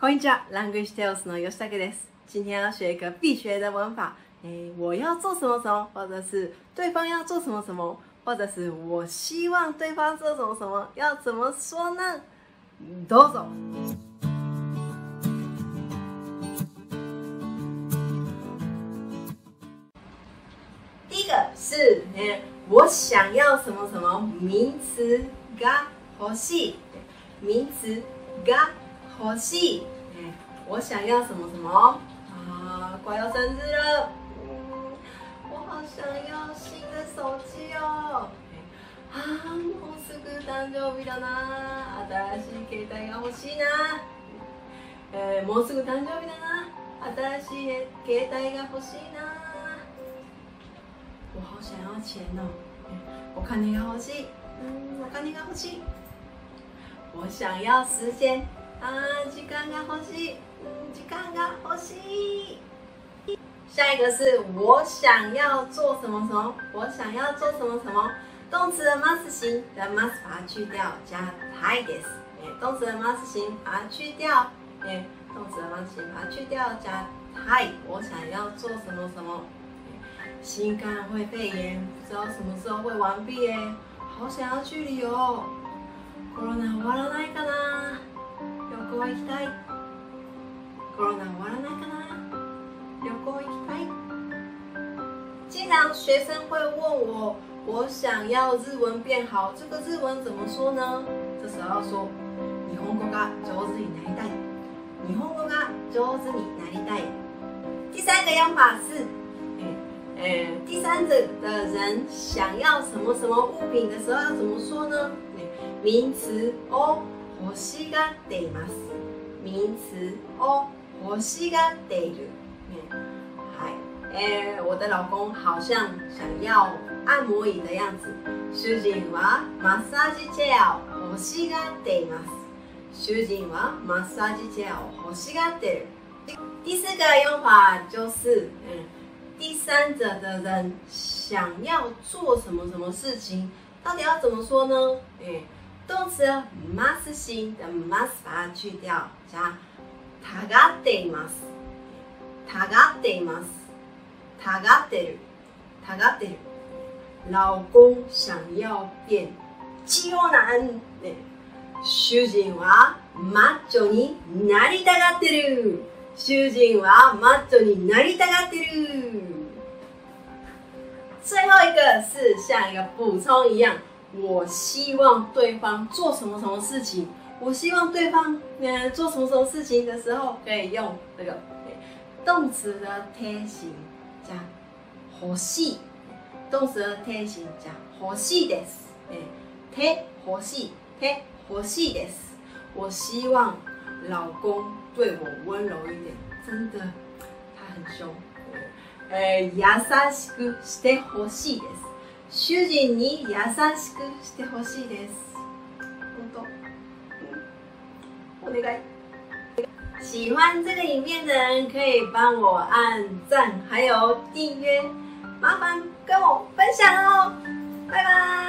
こんにちは，Language Tales の吉武です。今天要学一个必学的文法，诶，我要做什么什么，或者是对方要做什么什么，或者是我希望对方做什么什么，要怎么说呢？どうぞ。第一个是，诶，我想要什么什么名词が欲しい，名词が 欲しい。哎，我想要什么什么啊？快要生日了，我好想要新的手机哦。ああ、もうすぐ誕生日だな。新しい携帯が欲しいな。えー、もうすぐ誕生日だな。新しい携帯が欲しいな。我好想要钱哦。お金が欲しい。嗯，お金が欲しい。我想要时间。啊，時間が欲しい。嗯，時間が欲しい。下一个是我想要做什么什么，我想要做什么什么。动词的 must 型的 must 把它去掉，加 tai des。哎，动词的 must 型把它去掉，哎，动词的 must 型把它去掉，加 tai。我想要做什么什么。新冠会肺炎，不知道什么时候会完毕哎，好想要去旅游。コロナ終わらないかな。 行行きたい。コロナ終わらないかな。旅行行きたい。经常学生会问我。我想要日文变好，这个日文怎么说呢？这时候说日本語が上手になりたい。日本語が上手になりたい。第三个用法是，呃，第三者的人想要什么什么物品的时候要怎么说呢？名词を欲しがっています。名詞を欲しがっている。はい。诶、我的老公好像想要按摩椅的样子。主人はマッサージチェアを欲しがっています。主人はマッサージチェアを欲しがっている。第四个用法就是，嗯，第三者的人想要做什么什么事情，到底要怎么说呢？哎，动词 must 型的 must 把它去掉，加たがっています。たがっています。たがってる。たがってる。老公想要变肌肉男。ね、主人はマッチョになりたがってる。主人はマッチョになりたがってる。最后一个是像一个补充一样，我希望对方做什么什么事情。我希望对方呃做什么什么事情的时候，可以用这个动词的贴形加欲しい。动词的贴形加欲しいです。哎，贴欲しい，贴欲しいです。我希望老公对我温柔一点，真的，他很凶。え優しくしてほしいです。 主人に優しくしてほしいです。本当、嗯、お願い。喜欢这个影片的人可以帮我按赞，还有订阅，麻烦跟我分享哦，拜拜。